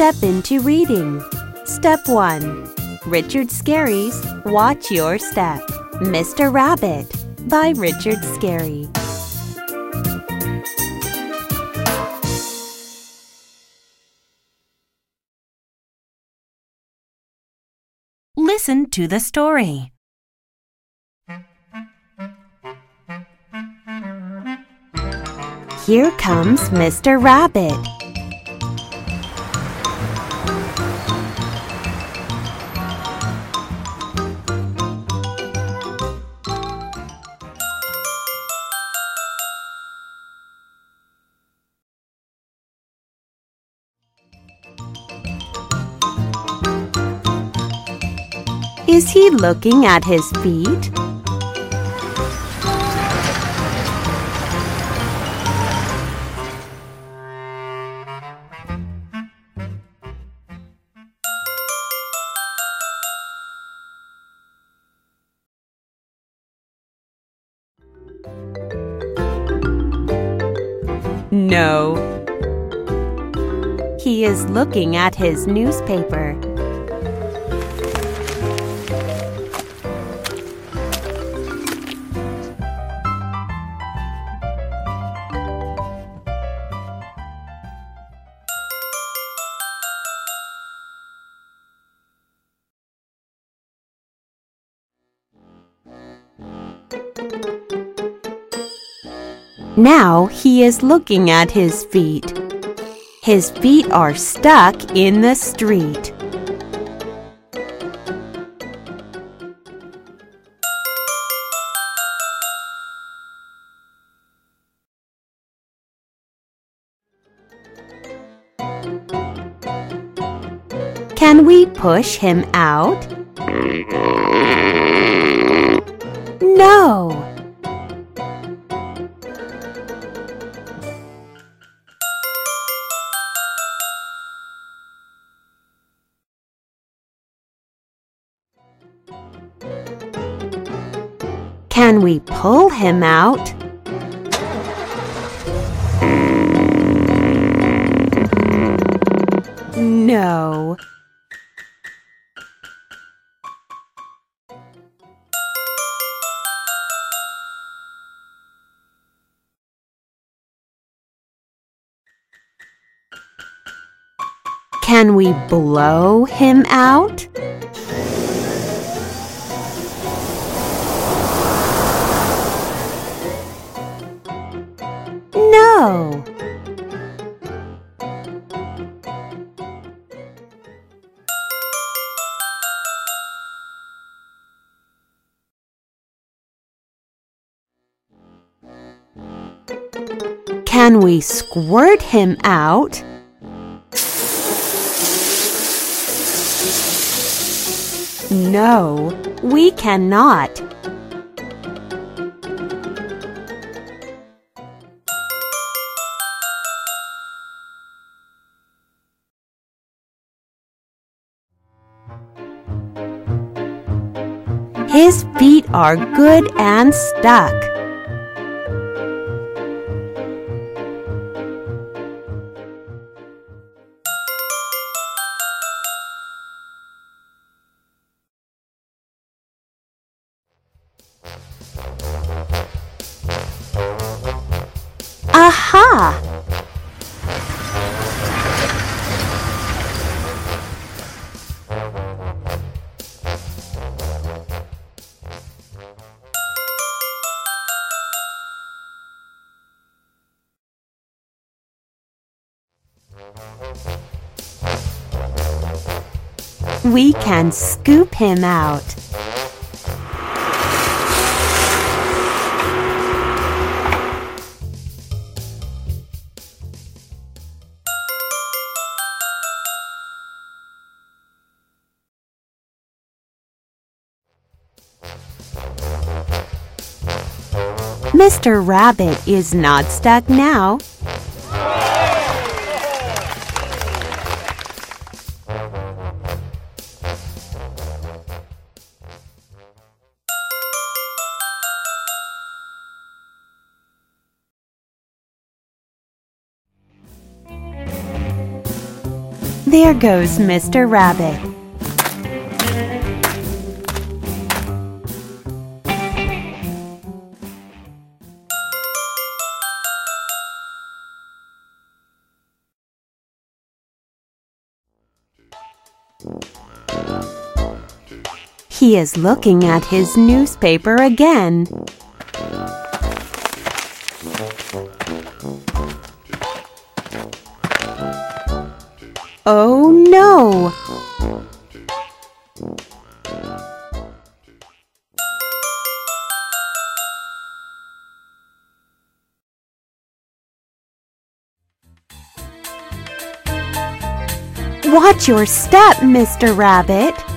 step into reading. Step 1. Richard Scarry's Watch Your Step. Mr. Rabbit by Richard Scarry. Listen to the story. Here comes Mr. Rabbit. Is he looking at his feet? No. He is looking at his newspaper. Now he is looking at his feet. His feet are stuck in the street. Can we push him out? No. Can we pull him out? No. Can we blow him out? Can we squirt him out? No, we cannot. His feet are good and stuck. Aha! We can scoop him out. Mr. Rabbit is not stuck now. There goes Mr. Rabbit. He is looking at his newspaper again. Oh no! Watch your step, Mr. Rabbit.